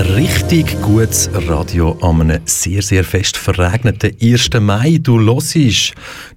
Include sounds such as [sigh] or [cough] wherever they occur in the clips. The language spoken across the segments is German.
richtig gutes Radio an einem sehr, sehr fest verregneten 1. Mai. Du hörst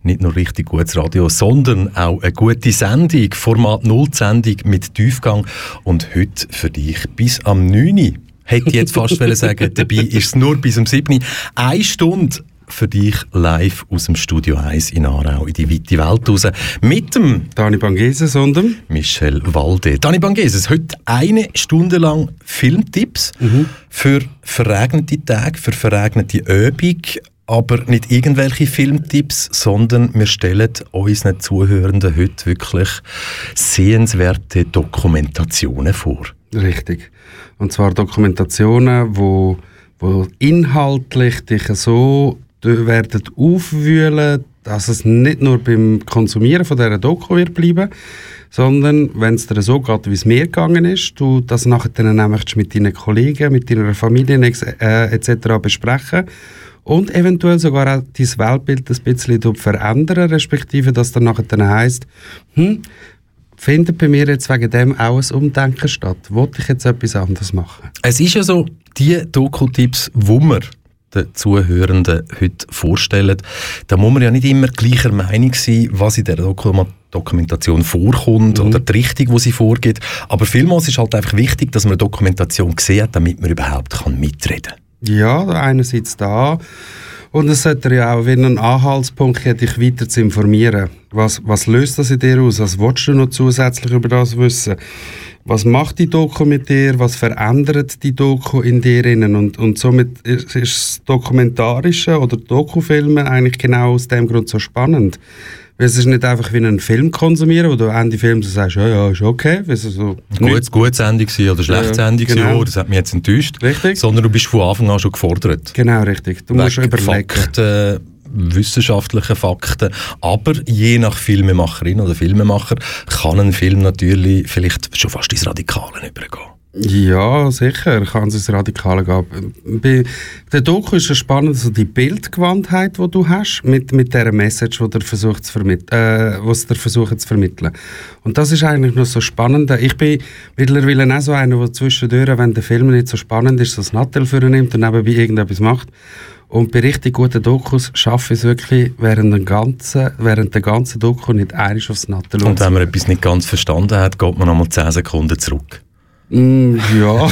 nicht nur richtig gutes Radio, sondern auch eine gute Sendung, Format 0 Sendung mit Tiefgang und heute für dich bis am 9. Hätte ich jetzt fast sagen dabei ist es nur bis am 7. Eine Stunde für dich live aus dem Studio 1 in Aarau in die weite Welt raus. Mit dem Dani Bangeses und dem Michel Walde. Dani Bangeses, heute eine Stunde lang Filmtipps mhm. für verregnete Tage, für verregnete Übung. Aber nicht irgendwelche Filmtipps, sondern wir stellen unseren Zuhörenden heute wirklich sehenswerte Dokumentationen vor. Richtig. Und zwar Dokumentationen, wo, wo inhaltlich dich so werden aufwühlen, dass es nicht nur beim Konsumieren von dieser Doku wird bleiben, sondern wenn es dir so geht, wie es mir gegangen ist, du das nachher dann nämlich mit deinen Kollegen, mit deiner Familie äh, etc. besprechen und eventuell sogar auch dein Weltbild ein bisschen verändern, respektive dass dann nachher dann heisst, hm, findet bei mir jetzt wegen dem auch ein Umdenken statt? Wollte ich jetzt etwas anderes machen? Es ist ja so, die Doku-Tipps, die wir den Zuhörenden heute vorstellen. Da muss man ja nicht immer gleicher Meinung sein, was in der Dokumentation vorkommt mhm. oder die Richtung, wo sie vorgeht. Aber vielmals ist halt einfach wichtig, dass man eine Dokumentation sieht, damit man überhaupt kann mitreden kann. Ja, einerseits da. Und es sollte ja auch wie ein Anhaltspunkt, dich weiter zu informieren. Was, was löst das in dir aus? Was willst du noch zusätzlich über das wissen? Was macht die Doku mit dir, was verändert die Doku in dir innen und, und somit ist, ist das Dokumentarische oder Dokufilme eigentlich genau aus dem Grund so spannend. Weil es ist nicht einfach wie einen Film konsumieren, wo du Ende Film so sagst, ja, ja, ist okay. So gut, gut Sendung oder schlechte ja, Sendung genau. oh, das hat mich jetzt enttäuscht. Richtig. Sondern du bist von Anfang an schon gefordert. Genau, richtig. Du musst überlegen. Fakten, wissenschaftlichen Fakten. Aber je nach Filmemacherin oder Filmemacher kann ein Film natürlich vielleicht schon fast ins Radikale übergehen. Ja, sicher kann es ins Radikale gehen. Bei der Doku ist es spannend, also die Bildgewandtheit, die du hast, mit, mit dieser Message, die, der versucht zu äh, was der versucht zu vermitteln. Und das ist eigentlich noch so spannend. Ich bin mittlerweile auch so einer, der zwischendurch, wenn der Film nicht so spannend ist, so das Nattel für nimmt und nebenbei irgendetwas macht. Und bei richtig guten Dokus schaffe ich es wirklich während, den ganzen, während der ganzen Doku nicht einiges aufs Nattel. Und wenn man etwas nicht ganz verstanden hat, geht man nochmal 10 Sekunden zurück. Mm, ja,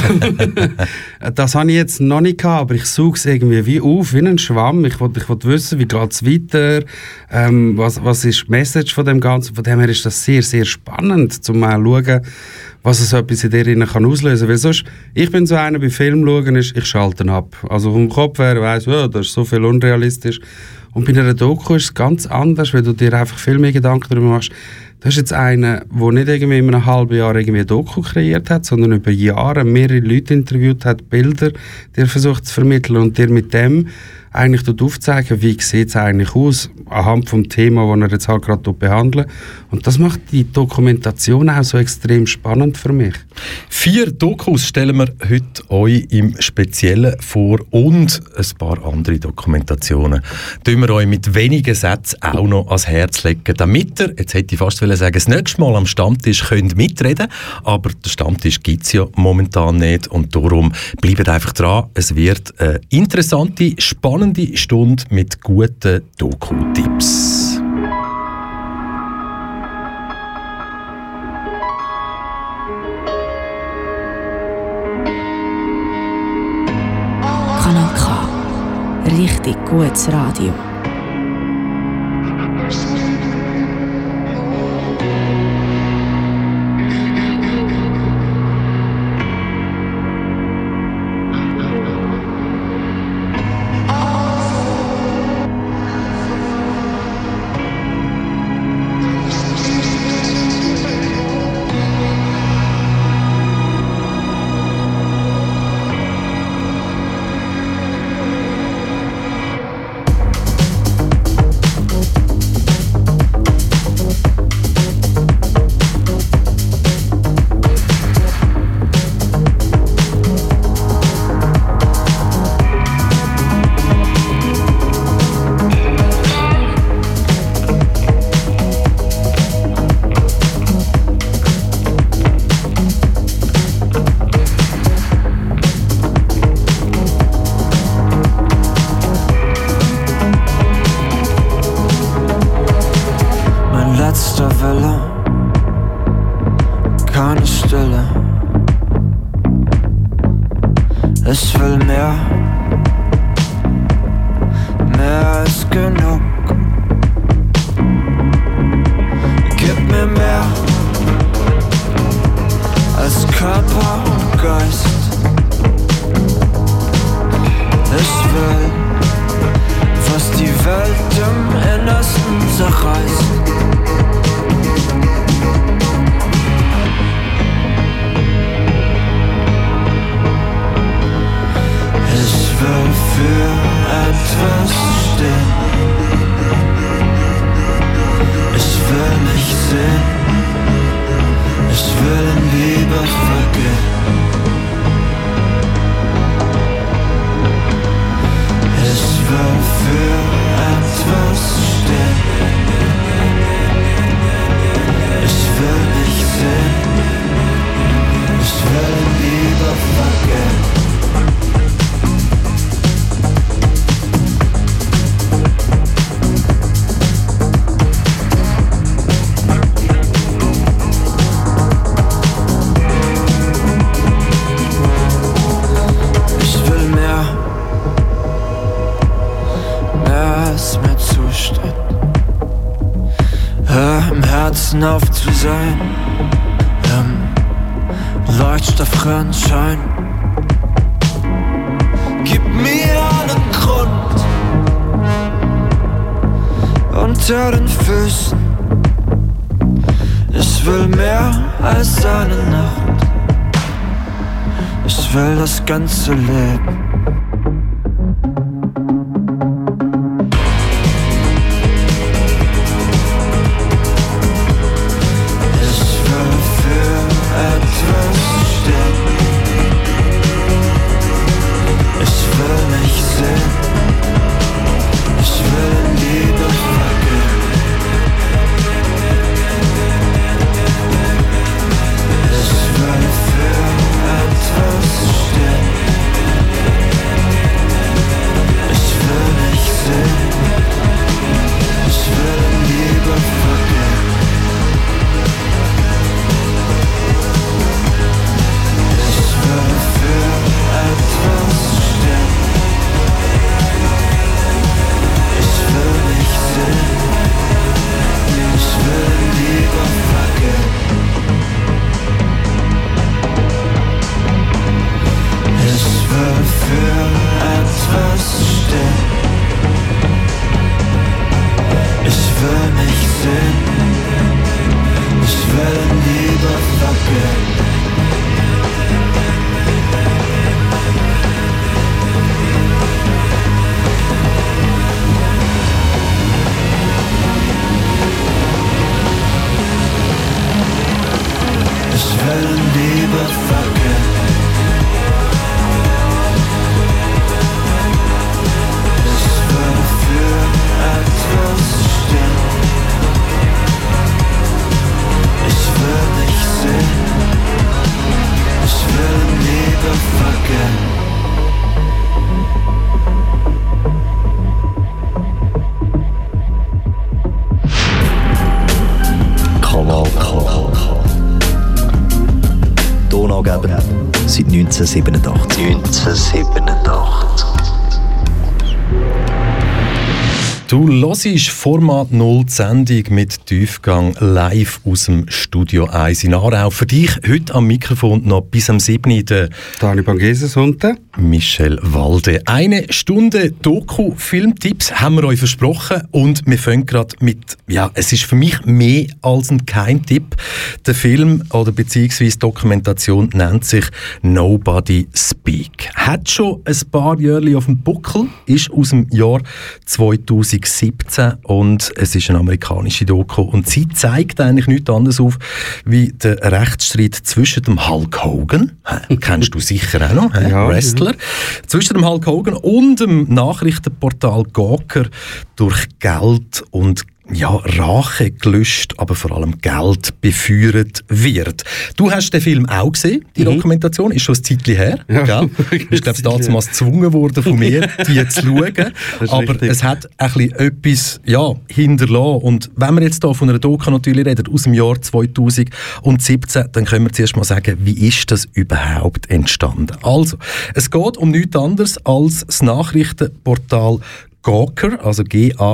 [laughs] das habe ich jetzt noch nicht gehabt, aber ich suche es irgendwie wie auf, wie ein Schwamm. Ich wollte ich wissen, wie geht es weiter, ähm, was, was ist die Message von dem Ganzen. Von dem her ist das sehr, sehr spannend, zum mal schauen, was es etwas in dir kann auslösen kann. Weil sonst, ich bin so einer, bei Film schauen, ist, ich schalte ab. Also vom Kopf her weiss, oh, das ist so viel unrealistisch. Und bei einer Doku ist es ganz anders, weil du dir einfach viel mehr Gedanken darüber machst. Das ist jetzt einer, der nicht irgendwie in einem halben Jahr irgendwie ein Doku kreiert hat, sondern über Jahre mehrere Leute interviewt hat, Bilder, die er versucht zu vermitteln und dir mit dem eigentlich aufzeigen, wie sieht es eigentlich aus, anhand vom Thema, das er jetzt halt gerade behandelt. Und das macht die Dokumentation auch so extrem spannend für mich. Vier Dokus stellen wir heute euch im Speziellen vor und ein paar andere Dokumentationen. Tun wir euch mit wenigen Sätzen auch noch ans Herz legen, damit ihr, jetzt hätte ich fast sagen, das nächste Mal am Stammtisch könnt mitreden, aber der Stammtisch gibt es ja momentan nicht und darum bleibt einfach dran. Es wird eine interessante, spannende spannende Stunde mit guten Doku-Tipps. Kanal. Richtig gutes Radio. Körper und Geist. Ich will, was die Welt im Innersten zerreißt. Ich will für etwas stehen. Ich will mich sehen. Ich will in Liebe vergehen. Ich will für etwas stehen. Ich will mich sehen. Ich will in Liebe vergehen. Auf zu sein, im Leuchtstoffröhrenschein. Gib mir einen Grund unter den Füßen. Ich will mehr als eine Nacht. Ich will das ganze Leben. 1987. 1987. Du hörst Format 0 die Sendung mit Tiefgang live aus dem Studio 1 in Aarau. Für dich heute am Mikrofon noch bis am 7. der Dani Bangeses unten. Michel Walde. Eine Stunde Doku-Filmtipps haben wir euch versprochen und wir fangen gerade mit, ja, es ist für mich mehr als ein Keimtipp. Der Film oder beziehungsweise Dokumentation nennt sich Nobody Speak. Hat schon ein paar Jahre auf dem Buckel, ist aus dem Jahr 2017 und es ist eine amerikanische Doku und sie zeigt eigentlich nichts anderes auf, wie der Rechtsstreit zwischen dem Hulk Hogan, [laughs] kennst du sicher auch noch? Ja, Wrestler, zwischen dem Hulk Hogan und dem Nachrichtenportal Gawker durch Geld und ja, Rache gelöscht, aber vor allem Geld beführt wird. Du hast den Film auch gesehen, die Dokumentation, ist schon ein Zeitchen her, Ja, gell? [laughs] Bist, glaube ich, damals gezwungen worden von mir, die zu [laughs] schauen. aber richtig. es hat ein bisschen etwas ja, hinterlassen. Und wenn wir jetzt hier von einer Doku natürlich reden, aus dem Jahr 2017, dann können wir zuerst mal sagen, wie ist das überhaupt entstanden? Also, es geht um nichts anderes als das Nachrichtenportal Gawker, also G-A-W-K-E-R.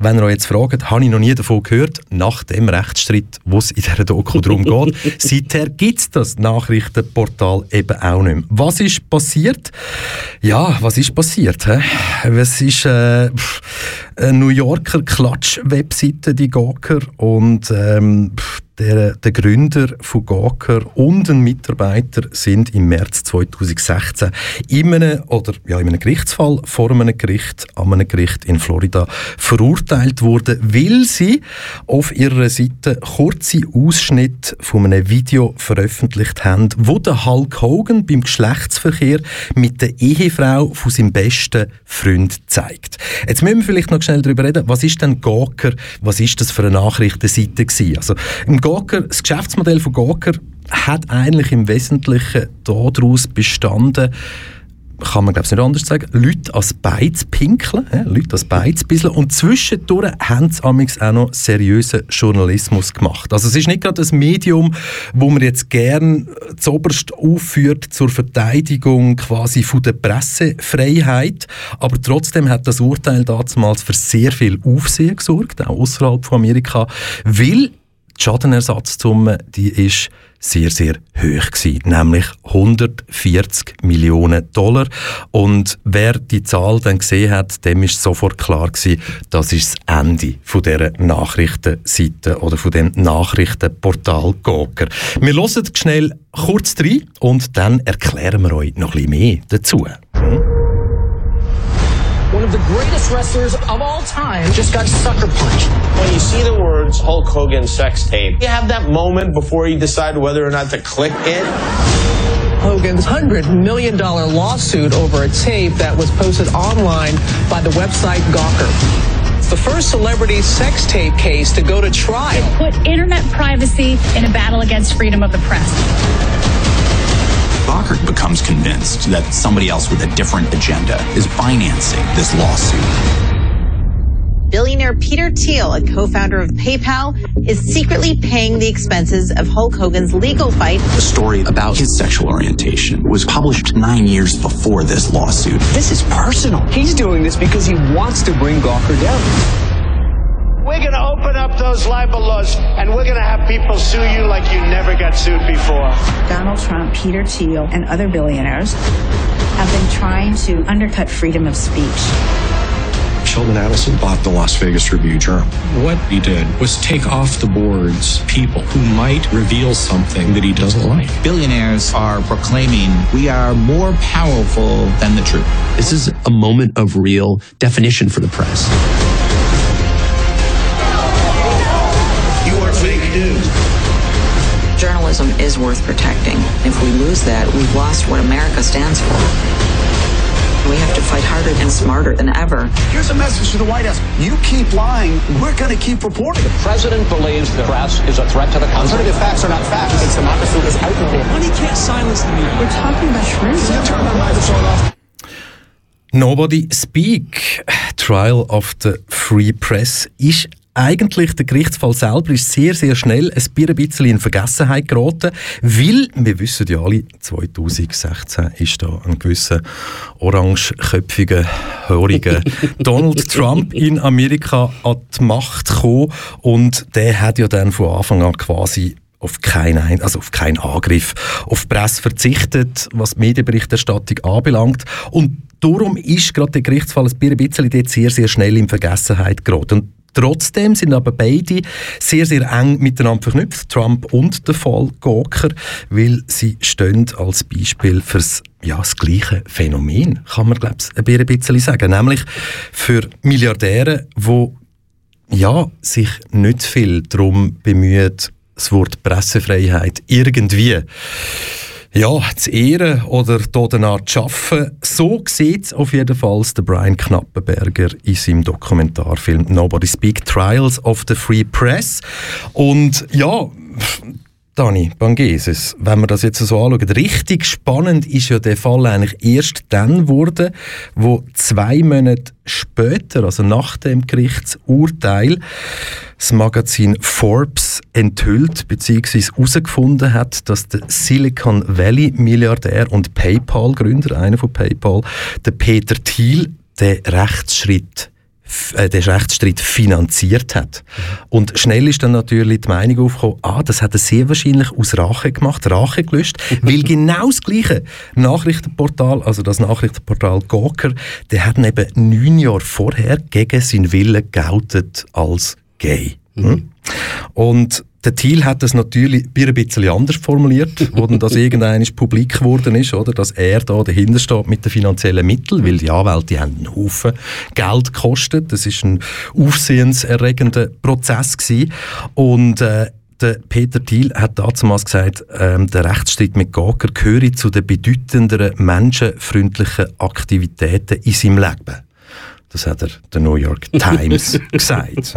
Wenn ihr euch jetzt fragt, habe ich noch nie davon gehört, nach dem Rechtsstreit, wo es in dieser Doku darum geht. [laughs] Seither gibt es das Nachrichtenportal eben auch nicht mehr. Was ist passiert? Ja, was ist passiert? Es ist äh, eine New Yorker Klatsch-Webseite, die Gawker, und ähm, der, der Gründer von Gawker und ein Mitarbeiter sind im März 2016 in einem, oder, ja, in einem Gerichtsfall vor einem Gericht, an einem Gericht in Florida verurteilt worden, weil sie auf ihrer Seite kurze Ausschnitte von einem Video veröffentlicht haben, wo der Hulk Hogan beim Geschlechtsverkehr mit der Ehefrau von seinem besten Freund zeigt. Jetzt müssen wir vielleicht noch schnell darüber reden, was ist denn Gawker, was ist das für eine Nachrichtenseite gewesen? Also, im Gawker, das Geschäftsmodell von Gawker hat eigentlich im Wesentlichen daraus bestanden, kann man glaube ich nicht anders sagen, Leute als Beiz pinkeln, ja, Leute als Beiz bisseln. Und zwischendurch haben sie auch noch seriösen Journalismus gemacht. Also es ist nicht gerade ein Medium, wo man jetzt gern zoberst aufführt zur Verteidigung quasi von der Pressefreiheit, aber trotzdem hat das Urteil damals für sehr viel Aufsehen gesorgt, auch außerhalb von Amerika, weil die Schadenersatzsumme, die ist sehr, sehr hoch gewesen, nämlich 140 Millionen Dollar. Und wer die Zahl dann gesehen hat, dem ist sofort klar gewesen, das ist das Ende von dieser Nachrichtenseite oder von dem Nachrichtenportal Gawker. Wir hören schnell kurz rein und dann erklären wir euch noch ein bisschen mehr dazu. Hm? One of the greatest wrestlers of all time, just got sucker punched. When you see the words Hulk Hogan sex tape, you have that moment before you decide whether or not to click it. Hogan's $100 million lawsuit over a tape that was posted online by the website Gawker. The first celebrity sex tape case to go to trial. It Put internet privacy in a battle against freedom of the press. Gawker becomes convinced that somebody else with a different agenda is financing this lawsuit. Billionaire Peter Thiel, a co-founder of PayPal, is secretly paying the expenses of Hulk Hogan's legal fight. The story about his sexual orientation was published nine years before this lawsuit. This is personal. He's doing this because he wants to bring Gawker down. We're going to open up those libel laws and we're going to have people sue you like you never got sued before. Donald Trump, Peter Thiel, and other billionaires have been trying to undercut freedom of speech. Sheldon Adelson bought the Las Vegas Review Journal. What he did was take off the boards people who might reveal something that he doesn't like. Billionaires are proclaiming we are more powerful than the truth. This is a moment of real definition for the press. Worth protecting. If we lose that, we've lost what America stands for. We have to fight harder and smarter than ever. Here's a message to the White House. You keep lying, we're going to keep reporting. The president believes the press is a threat to the country. Alternative facts are not facts. It's democracy is out there. Money can't silence the media. We're talking about shrimp. You turn the microphone off. Nobody Speak, Trial of the Free Press, ist eigentlich der Gerichtsfall selber ist sehr, sehr schnell ein bisschen in Vergessenheit geraten, weil, wir wissen ja alle, 2016 ist da ein gewisser orangeköpfiger, höriger [laughs] Donald Trump in Amerika an die Macht gekommen und der hat ja dann von Anfang an quasi auf keinen, also auf keinen Angriff auf die Presse verzichtet, was die Medienberichterstattung anbelangt. Und darum ist gerade der Gerichtsfall ein bisschen dort sehr, sehr schnell in Vergessenheit geraten. Und Trotzdem sind aber beide sehr, sehr eng miteinander verknüpft, Trump und der Fall Gawker, weil sie stehen als Beispiel fürs ja, das gleiche Phänomen, kann man glaube ich ein bisschen sagen, nämlich für Milliardäre, wo ja, sich nicht viel darum bemühen, das Wort Pressefreiheit irgendwie ja, zu ehren oder danach zu arbeiten. So sieht auf jeden Fall der Brian Knappenberger in seinem Dokumentarfilm Nobody Speak Trials of the Free Press. Und ja, Dani Bangeses, wenn wir das jetzt so anschauen, richtig spannend ist ja der Fall eigentlich erst dann geworden, wo zwei Monate später, also nach dem Gerichtsurteil, das Magazin Forbes enthüllt bzw. herausgefunden hat, dass der Silicon Valley Milliardär und PayPal Gründer, einer von PayPal, der Peter Thiel den Rechtsschritt äh, den Rechtsstreit finanziert hat. Und schnell ist dann natürlich die Meinung aufgekommen, ah, das hat er sehr wahrscheinlich aus Rache gemacht, Rache gelöscht, [laughs] weil genau das gleiche Nachrichtenportal, also das Nachrichtenportal Gawker, der hat eben neun Jahre vorher gegen seinen Willen geoutet als gay. Mhm. Und der Thiel hat das natürlich ein bisschen anders formuliert, [laughs] wo dann das irgendwann publik geworden ist, oder, dass er da dahinter steht mit den finanziellen Mitteln, weil die Anwälte haben einen Haufen Geld gekostet. Das ist ein aufsehenserregender Prozess gewesen. Und äh, der Peter Thiel hat damals gesagt, ähm, der Rechtsstreit mit Gager gehöre zu den bedeutenderen menschenfreundlichen Aktivitäten in seinem Leben. Das hat er der New York Times [laughs] gesagt.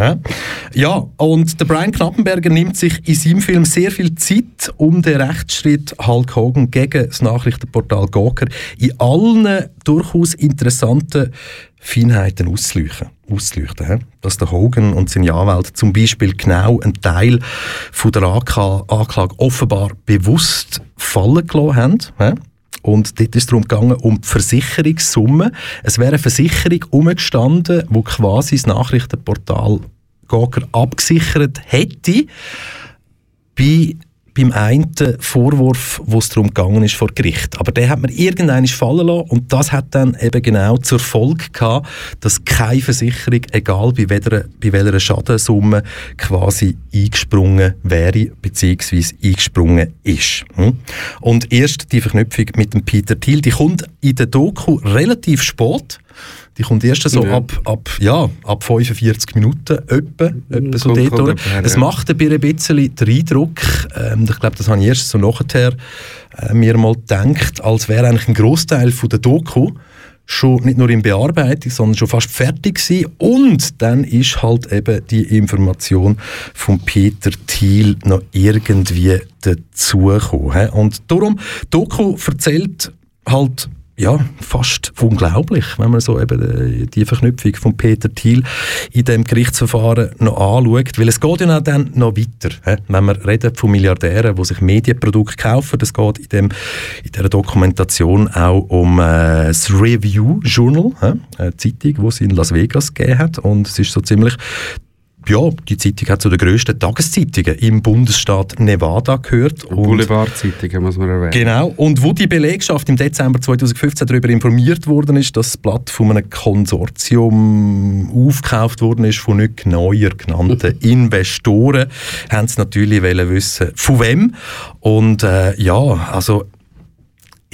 Ja, und der Brian Knappenberger nimmt sich in seinem Film sehr viel Zeit, um den Rechtsschritt Hulk Hogan gegen das Nachrichtenportal Gawker in allen durchaus interessanten Feinheiten auszuleuchten. auszuleuchten Dass der Hogan und seine Anwälte zum Beispiel genau einen Teil von der Anklage offenbar bewusst fallen gelassen haben. Und dort ist es darum gegangen, um die Versicherungssumme. Es wäre eine Versicherung umgestanden, wo quasi das Nachrichtenportal Gawker abgesichert hätte bei beim einen Vorwurf, wo es darum gegangen ist vor Gericht. Aber der hat man irgendwann fallen lassen und das hat dann eben genau zur Folge gehabt, dass keine Versicherung, egal bei welcher, bei welcher Schadensumme, quasi eingesprungen wäre, beziehungsweise eingesprungen ist. Hm? Und erst die Verknüpfung mit dem Peter Thiel, die kommt in der Doku relativ spät. Die kommt erst so ja. ab, ab, ja, ab 45 Minuten, etwa, etwa so dort durch. Es macht ein bisschen den Eindruck, ähm, ich glaube, das habe ich erst so nachher äh, mir mal gedacht, als wäre eigentlich ein Großteil der Doku schon nicht nur in Bearbeitung, sondern schon fast fertig gewesen. Und dann ist halt eben die Information von Peter Thiel noch irgendwie dazugekommen. Und darum, Doku erzählt halt ja, fast. Unglaublich, wenn man so eben äh, die Verknüpfung von Peter Thiel in dem Gerichtsverfahren noch anschaut, weil es geht ja dann noch weiter. Wenn man redet von Milliardären, die sich Medienprodukte kaufen, das geht in, dem, in dieser Dokumentation auch um äh, das Review Journal, eine Zeitung, die es in Las Vegas gegeben hat. Und es ist so ziemlich ja, die Zeitung hat zu den grössten Tageszeitungen im Bundesstaat Nevada gehört. Boulevardzeitungen, muss man erwähnen. Genau. Und wo die Belegschaft im Dezember 2015 darüber informiert worden ist, dass das Blatt von einem Konsortium aufgekauft worden ist von nicht neuer genannten [laughs] Investoren, haben sie natürlich wissen, von wem. Und äh, ja, also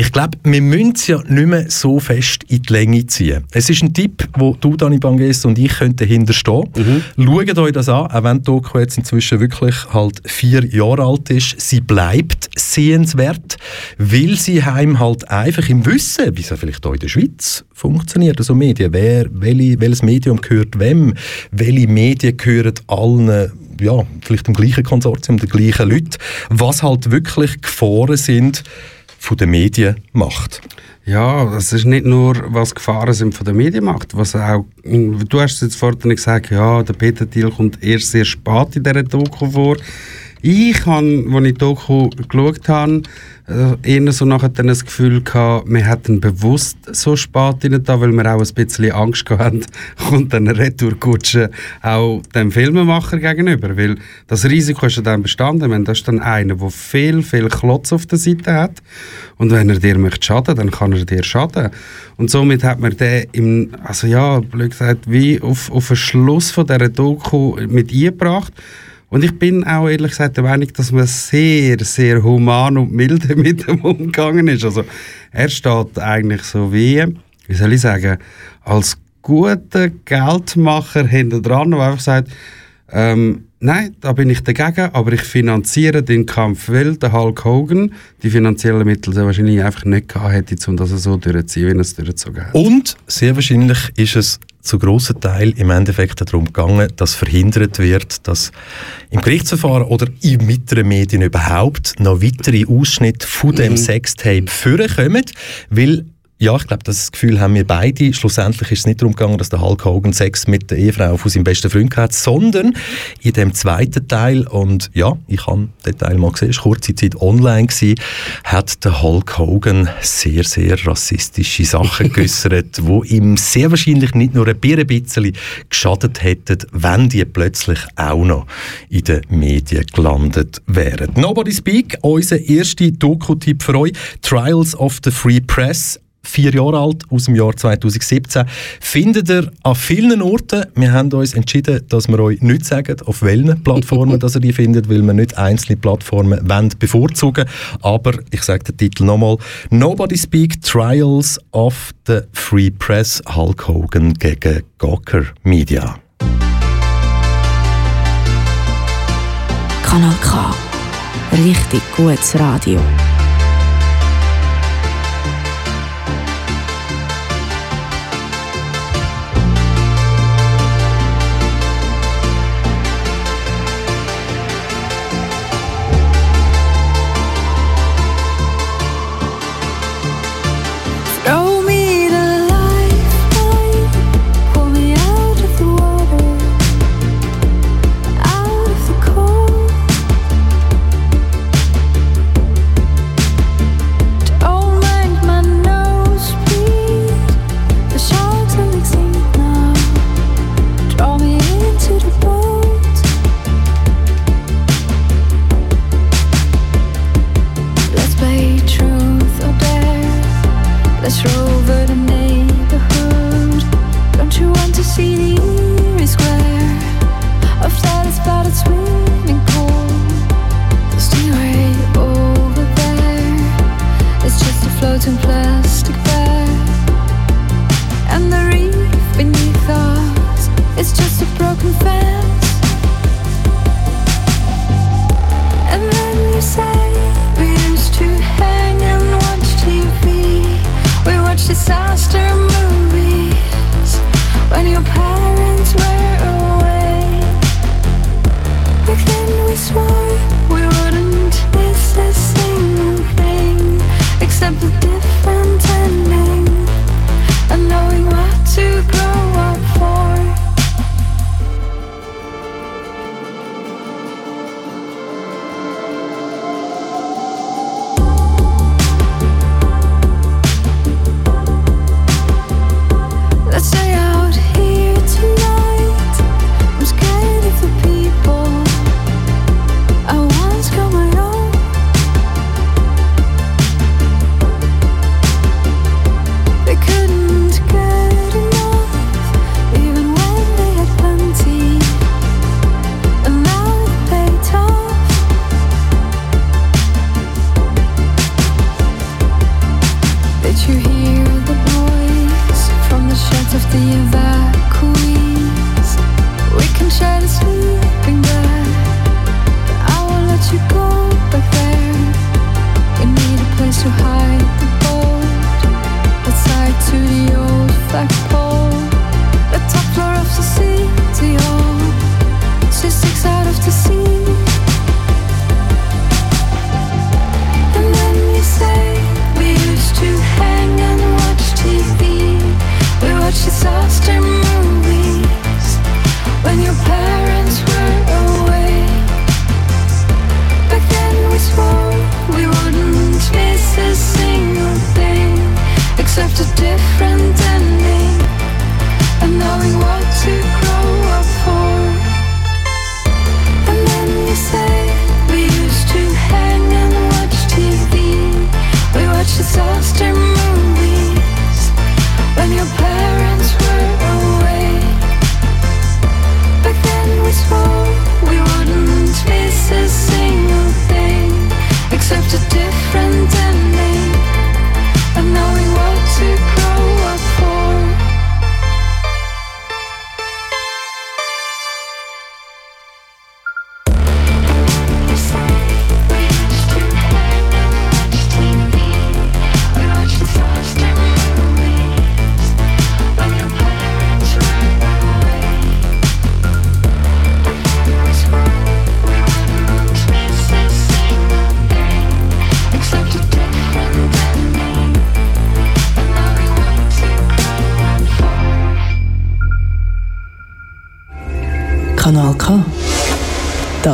ich glaube, wir müssen es ja nicht mehr so fest in die Länge ziehen. Es ist ein Tipp, wo du, Dani Banges und ich könnten hinterstehen. Mhm. Schaut euch das an, auch wenn die Doku jetzt inzwischen wirklich halt vier Jahre alt ist. Sie bleibt sehenswert, weil sie heim halt einfach im Wissen, wie es vielleicht auch in der Schweiz funktioniert, also Medien, wer, welche, welches Medium gehört wem, welche Medien gehören allen ja, vielleicht dem gleichen Konsortium, den gleichen Leuten, was halt wirklich Gefahren sind, von der Medienmacht. Ja, das ist nicht nur, was Gefahren sind von der Medienmacht, was auch, du hast jetzt vorhin gesagt, ja, der Peter Thiel kommt erst sehr spät in dieser Doku vor. Ich habe, als ich die Doku geschaut habe, eher so nachher dann das Gefühl gehabt, wir hätten bewusst so spät rein da, weil wir auch ein bisschen Angst hatten, kommt [laughs] dann eine Retourkutsche auch dem Filmemacher gegenüber, weil das Risiko ist ja dann bestanden, wenn das ist dann einer, der viel, viel Klotz auf der Seite hat und wenn er dir möchte schaden, dann kann er dir schaden. Und somit hat man den im, also ja, blöd gesagt, wie auf, auf den Schluss von dieser Doku mit eingebracht und ich bin auch ehrlich gesagt der Meinung, dass man sehr, sehr human und milde [laughs] mit ihm umgegangen ist. Also er steht eigentlich so wie, wie soll ich sagen, als guter Geldmacher hinter dran, der einfach sagt, ähm, nein, da bin ich dagegen, aber ich finanziere den Kampf, weil der Hulk Hogan die finanziellen Mittel sehr wahrscheinlich einfach nicht gehabt hätte, um das so durchzuziehen, wie er es durchgezogen hat. Und sehr wahrscheinlich ist es zu grossen Teil im Endeffekt darum gegangen, dass verhindert wird, dass im Gerichtsverfahren oder in weiteren Medien überhaupt noch weitere Ausschnitte von dem mhm. Sextape vorkommen, weil ja, ich glaube, das Gefühl haben wir beide. Schlussendlich ist es nicht darum gegangen, dass der Hulk Hogan Sex mit der Ehefrau von seinem besten Freund hat, sondern in dem zweiten Teil, und ja, ich habe den Teil mal gesehen, ist kurze Zeit online gewesen, hat der Hulk Hogan sehr, sehr rassistische Sachen [laughs] geäußert, wo ihm sehr wahrscheinlich nicht nur ein bisschen geschadet hätten, wenn die plötzlich auch noch in den Medien gelandet wären. Nobody Speak, unser erster Doku-Tipp für euch, Trials of the Free Press, vier Jahre alt, aus dem Jahr 2017. Findet ihr an vielen Orten. Wir haben uns entschieden, dass wir euch nicht sagen, auf welchen [laughs] Plattformen dass ihr die findet, weil wir nicht einzelne Plattformen wollen bevorzugen Aber ich sage den Titel nochmal. Nobody Speak Trials of the Free Press Hulk Hogan gegen Gawker Media. Kanal K. Richtig gutes Radio.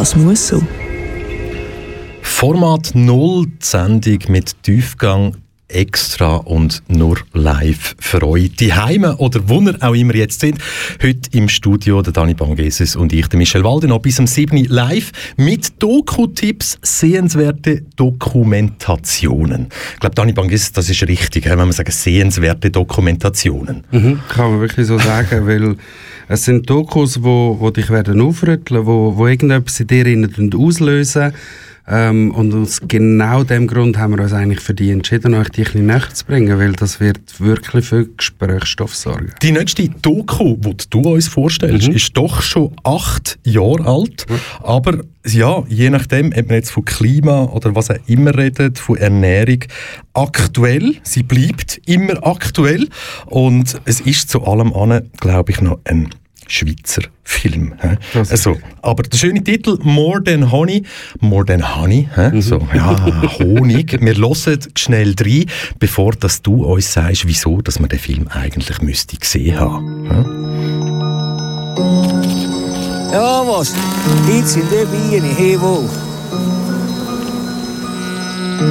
Das muss so. Format 0, die Sendung mit Tiefgang extra und nur live für euch die Heime oder wo ihr auch immer jetzt sind. Heute im Studio der Dani Bangeses und ich, der Michel Walde, noch bis am 7. live mit Doku-Tipps, sehenswerte Dokumentationen. Ich glaube, Dani Bangeses, das ist richtig, wenn man sagen, sehenswerte Dokumentationen. Mhm, kann man wirklich so sagen, [laughs] weil es sind Dokus, wo, wo dich werden aufrütteln, wo, wo irgendetwas in dir auslösen ähm, und aus genau dem Grund haben wir uns eigentlich für die entschieden, euch die ein bisschen näher zu bringen, weil das wird wirklich für Gesprächsstoff sorgen. Die nächste Doku, die du uns vorstellst, Mhm. ist doch schon acht Jahre alt. Aber ja, je nachdem, ob man jetzt von Klima oder was auch immer redet, von Ernährung, aktuell, sie bleibt immer aktuell. Und es ist zu allem an, glaube ich, noch ein Schweizer Film. hä? Also, aber der schöne Titel More Than Honey, More Than Honey, hä? so ja Honig. Wir hören schnell rein, bevor dass du uns sagst, wieso, dass man den Film eigentlich müsste gesehen haben. Ja, was? Jetzt sind die Bienen hewohl.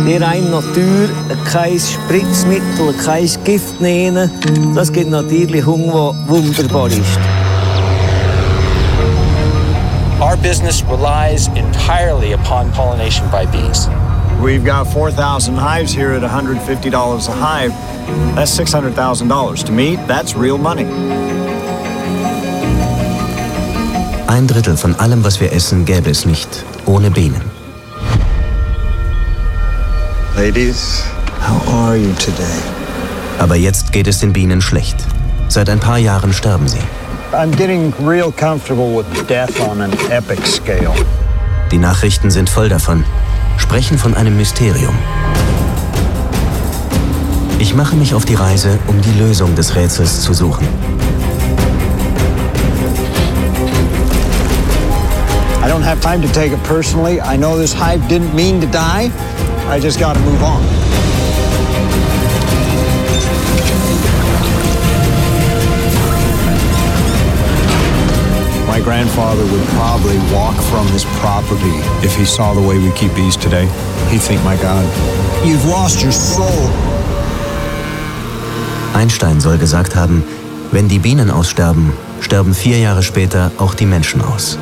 Die rein Natur, kein Spritzmittel, kein Gift nehmen, das gibt natürlich Hunger, der wunderbar ist. Our business relies entirely upon pollination by bees. We've got 4,000 hives here at $150 a hive. That's $600,000. To me, that's real money. Ein Drittel von allem, was wir essen, gäbe es nicht ohne Bienen. Ladies, how are you today? Aber jetzt geht es den Bienen schlecht. Seit ein paar Jahren sterben sie. I'm getting real comfortable with death on an epic scale. Die Nachrichten sind voll davon, sprechen von einem Mysterium. Ich mache mich auf die Reise, um die Lösung des Rätsels zu suchen. I don't have time to take it personally. I know this hive didn't mean to die. I just gotta move on. Grandfather would probably walk from this property if he saw the way we keep bees today. He'd think, my God, you've lost your soul. Einstein soll gesagt haben, wenn die Bienen aussterben, sterben vier Jahre später auch die Menschen aus.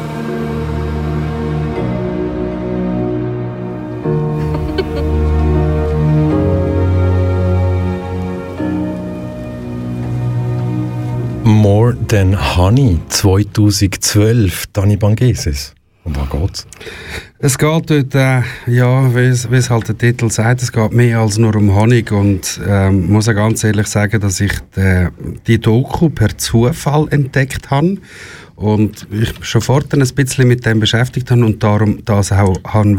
More Than Honey 2012, Dani Bangeses. Um was geht's? Es geht dort, äh, ja, wie es halt der Titel sagt, es geht mehr als nur um Honig und ähm, muss auch ganz ehrlich sagen, dass ich die, die Doku per Zufall entdeckt habe und ich schon vorher ein bisschen mit dem beschäftigt habe und darum das auch schauen.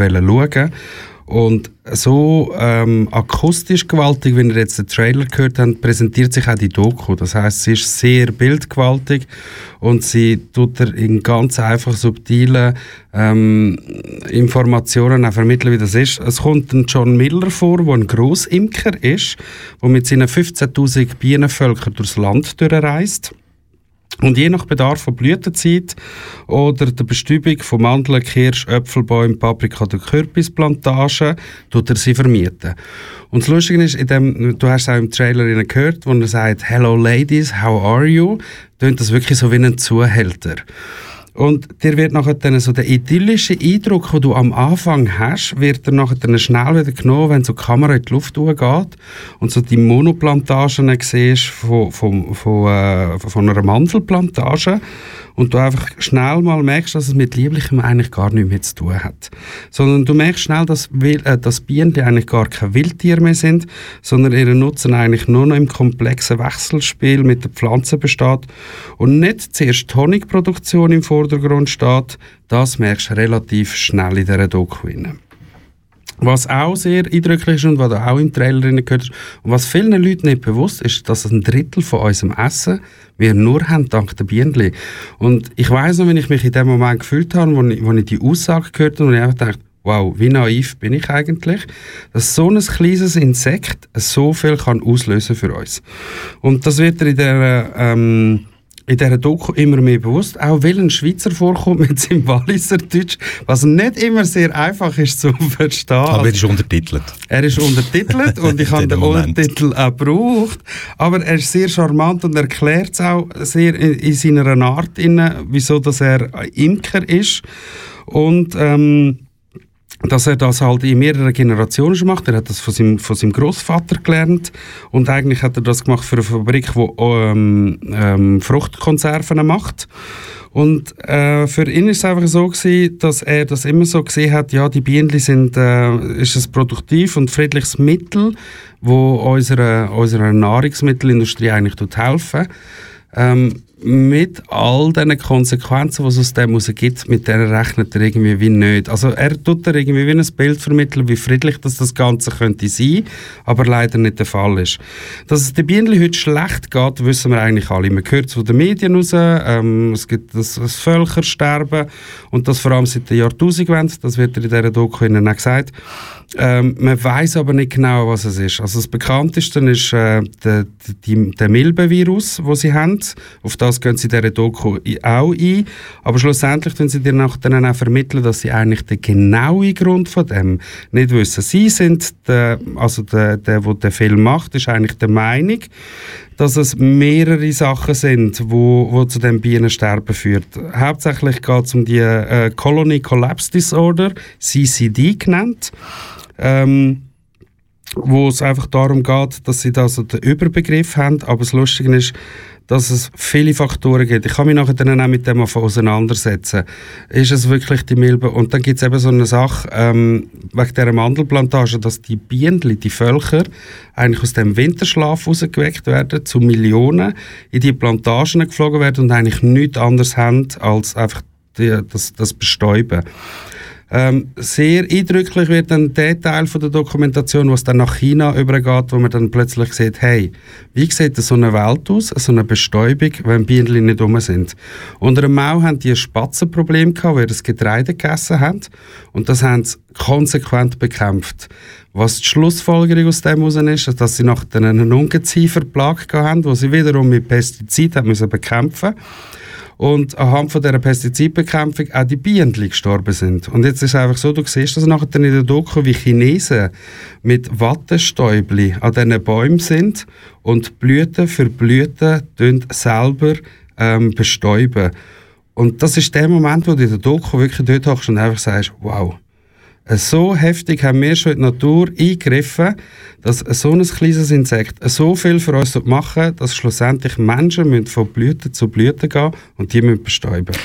Und so ähm, akustisch gewaltig, wie ihr jetzt den Trailer gehört habt, präsentiert sich auch die Doku. Das heißt, sie ist sehr bildgewaltig und sie tut er in ganz einfach subtilen ähm, Informationen auch vermitteln, wie das ist. Es kommt ein John Miller vor, der ein Grossimker ist, der mit seinen 15'000 Bienenvölkern durchs Land durchreist. Und je nach Bedarf von Blütezeit oder der Bestäubung von Mandeln, Kirsch, Äpfelbäumen, Paprika oder Kürbisplantagen tut er sie vermieten. Und das Lustige ist, in dem, du hast es auch im Trailer gehört, wo er sagt, Hello Ladies, how are you? Tönt das wirklich so wie ein Zuhälter. Und dir wird nachher dann so der idyllische Eindruck, den du am Anfang hast, wird dir nachher dann schnell wieder genommen, wenn so die Kamera in die Luft geht und so die Monoplantagen siehst von, von, von, äh, von einer Mandelplantage und du einfach schnell mal merkst, dass es mit Lieblichem eigentlich gar nichts mehr zu tun hat. Sondern du merkst schnell, dass, äh, dass Bienen eigentlich gar kein Wildtier mehr sind, sondern ihren Nutzen eigentlich nur noch im komplexen Wechselspiel mit den Pflanzen besteht und nicht zuerst Honigproduktion im Vordergrund steht, das merkst du relativ schnell in dieser Doku. Was auch sehr eindrücklich ist und was du auch im Trailer gehört hast, und was vielen Leuten nicht bewusst ist, dass ein Drittel von unserem Essen wir nur haben dank der Bienen. Und ich weiß noch, wenn ich mich in dem Moment gefühlt habe, wo ich, wo ich die Aussage gehört habe und ich einfach dachte, wow, wie naiv bin ich eigentlich, dass so ein kleines Insekt so viel kann auslösen für uns. Und das wird in der ähm, in dieser Doku immer mehr bewusst, auch weil ein Schweizer vorkommt mit seinem Walliser Deutsch, was nicht immer sehr einfach ist zu verstehen. Aber er ist untertitelt. Er ist untertitelt und ich [laughs] habe den Untertitel auch gebraucht. Aber er ist sehr charmant und erklärt es auch sehr in, in seiner Art, inne, wieso dass er Imker ist. Und ähm, dass er das halt in mehreren Generationen schon macht. Er hat das von seinem, von seinem Großvater gelernt und eigentlich hat er das gemacht für eine Fabrik, die ähm, ähm, Fruchtkonserven macht. Und äh, für ihn ist es einfach so gewesen, dass er das immer so gesehen hat, ja, die Bienen sind äh, ist ein produktiv und friedliches Mittel, wo unserer unserer Nahrungsmittelindustrie eigentlich tut helfen. Ähm, mit all diesen Konsequenzen, die es aus dem heraus gibt, mit denen rechnet er irgendwie wie nicht. Also er tut er irgendwie wie ein Bild vermitteln, wie friedlich das, das Ganze könnte sein, aber leider nicht der Fall ist. Dass es den Bienen heute schlecht geht, wissen wir eigentlich alle. Man hört es von den Medien raus, ähm, es gibt das, das Völkersterben und das vor allem seit der Jahrtausendwende, das wird in dieser Doku auch gesagt. Ähm, man weiß aber nicht genau, was es ist. Also das bekannteste ist äh, der, die, der Milbenvirus, wo sie haben. Auf das gehen sie in dieser Doku auch ein. Aber schlussendlich können sie dir dann auch vermitteln, dass sie eigentlich den genauen Grund von dem nicht wissen. Sie sind, der, also der, der, der den Film macht, ist eigentlich der Meinung, dass es mehrere Sachen sind, wo, wo zu dem Bienensterben führt. Hauptsächlich geht es um die äh, Colony Collapse Disorder, CCD genannt ähm, wo es einfach darum geht, dass sie da so den Überbegriff haben. Aber das Lustige ist, dass es viele Faktoren gibt. Ich kann mich nachher dann auch mit dem auseinandersetzen. Ist es wirklich die Milbe? Und dann gibt es eben so eine Sache, ähm, wegen dieser Mandelplantage, dass die Bienen, die Völker, eigentlich aus dem Winterschlaf rausgeweckt werden, zu Millionen in die Plantagen geflogen werden und eigentlich nichts anderes haben, als einfach die, das, das Bestäuben. Ähm, sehr eindrücklich wird dann der Teil von der Dokumentation, was dann nach China übergeht, wo man dann plötzlich sieht, hey, wie sieht so eine Welt aus, so eine Bestäubung, wenn Bienen nicht rum sind. Unter dem Mau haben die ein Spatzenproblem gehabt, weil das Getreide gegessen haben und das haben sie konsequent bekämpft. Was die Schlussfolgerung aus dem heraus ist, dass sie nach einen Ungezieferplage haben, wo sie wiederum mit Pestiziden bekämpfen mussten und anhand von dieser Pestizidbekämpfung auch die Bienen gestorben sind. Und jetzt ist es einfach so, du siehst das nachher in der Doku, wie Chinesen mit Wattestäubli an diesen Bäumen sind und Blüten für Blüten selber ähm, bestäuben. Und das ist der Moment, wo du in der Doku wirklich dort hochst und einfach sagst, wow, so heftig haben wir schon in die Natur eingegriffen, dass so ein kleines Insekt so viel für uns machen dass schlussendlich Menschen müssen von Blüten zu Blüten gehen und die müssen bestäuben.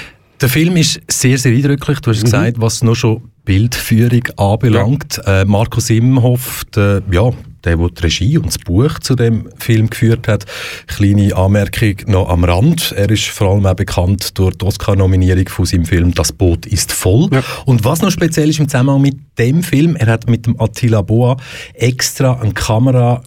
Der Film ist sehr, sehr eindrücklich. Du hast mhm. gesagt, was nur schon Bildführung anbelangt. Ja. Äh, Markus Imhoff, der, ja, der, der die Regie und das Buch zu dem Film geführt hat. Kleine Anmerkung noch am Rand. Er ist vor allem auch bekannt durch die Oscar-Nominierung von seinem Film «Das Boot ist voll». Ja. Und was noch speziell ist im Zusammenhang mit dem Film, er hat mit dem Attila Boa extra eine Kamera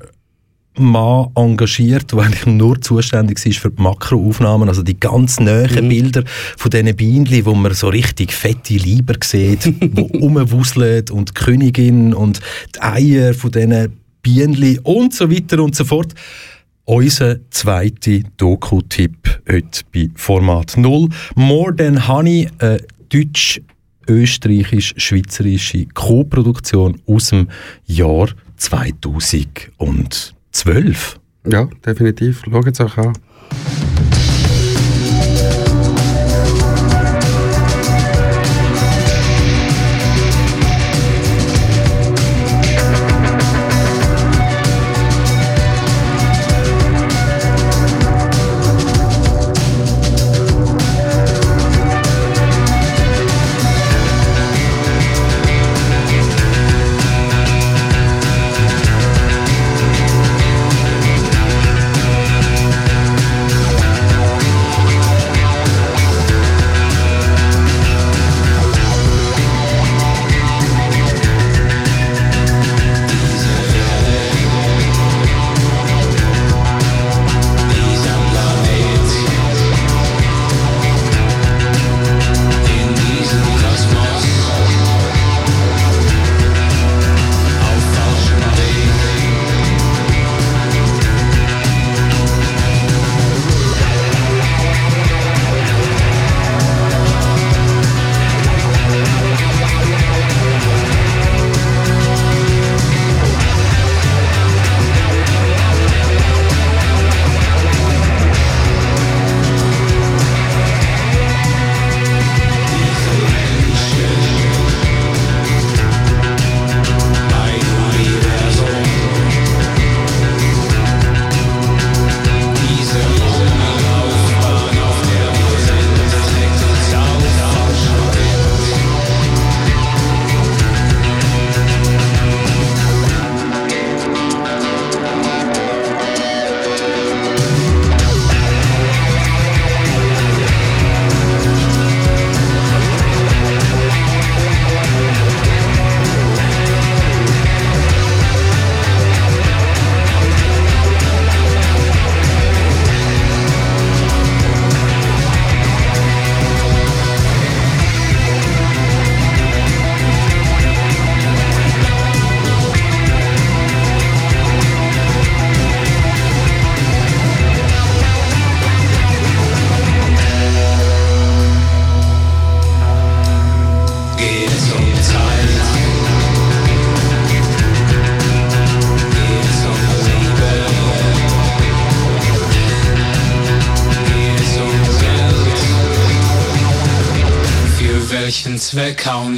Mann engagiert, der eigentlich nur zuständig ist für die Makroaufnahmen, also die ganz nahen mhm. Bilder von diesen Bienen, wo man so richtig fette Leiber sieht, [laughs] die rumwuseln und die Königin und die Eier von diesen Bienli und so weiter und so fort. Unser zweiter Doku-Tipp heute bei Format 0. More Than Honey, eine deutsch österreichisch-schweizerische Co-Produktion aus dem Jahr 2012. Ja, definitiv. Schaut es euch an.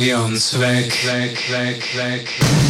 Wir uns weg, weg, weg, weg.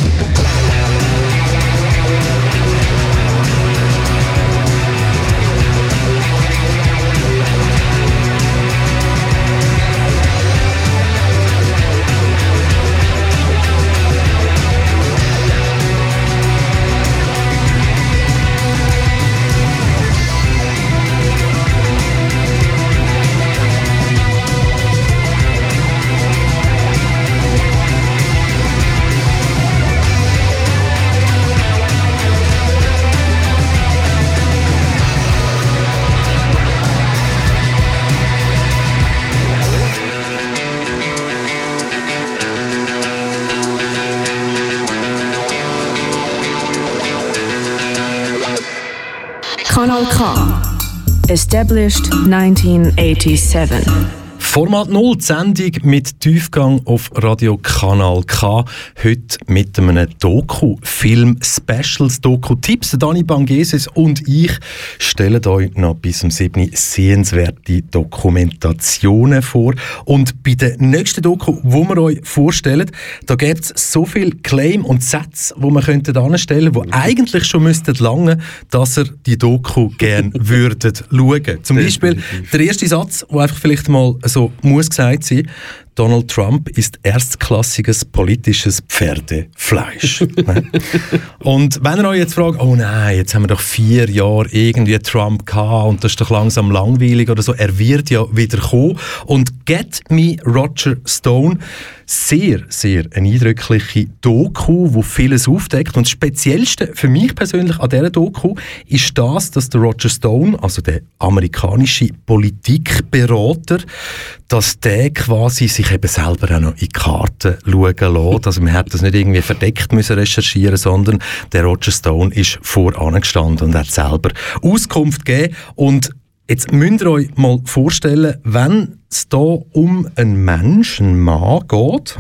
Kanal K. Established 1987. Format 0, die Sendung mit Tiefgang auf Radio Kanal K. Heute mit einem Doku-Film-Specials, Doku-Tipps. Dani Bangeses und ich stellen euch noch bis zum 7. sehenswerte Dokumentationen vor. Und bei der nächsten Doku, wo wir euch vorstellen, da gibt es so viele Claim und Sätze, die man könnte anstellen könnte, die eigentlich schon müssten lange, dass ihr die Doku gerne [laughs] würdet schauen. Zum Beispiel der erste Satz, der einfach vielleicht mal so muss gesagt sein, Donald Trump ist erstklassiges politisches Pferdefleisch. [laughs] Ne? und wenn ihr euch jetzt fragt, oh nein, jetzt haben wir doch vier Jahre irgendwie Trump gehabt und das ist doch langsam langweilig oder so, er wird ja wieder kommen. Und Get Me Roger Stone, sehr, sehr eine eindrückliche Doku, wo vieles aufdeckt. Und das Speziellste für mich persönlich an dieser Doku ist das, dass der Roger Stone, also der amerikanische Politikberater, dass der quasi sich eben selber auch noch in die Karten schauen lässt. Also man hat das nicht irgendwie verdeckt müssen recherchieren, sondern der Roger Stone ist vorangestanden und hat selber Auskunft gegeben. Und jetzt müsst ihr euch mal vorstellen, wenn es hier um einen Menschen, einen Mann geht,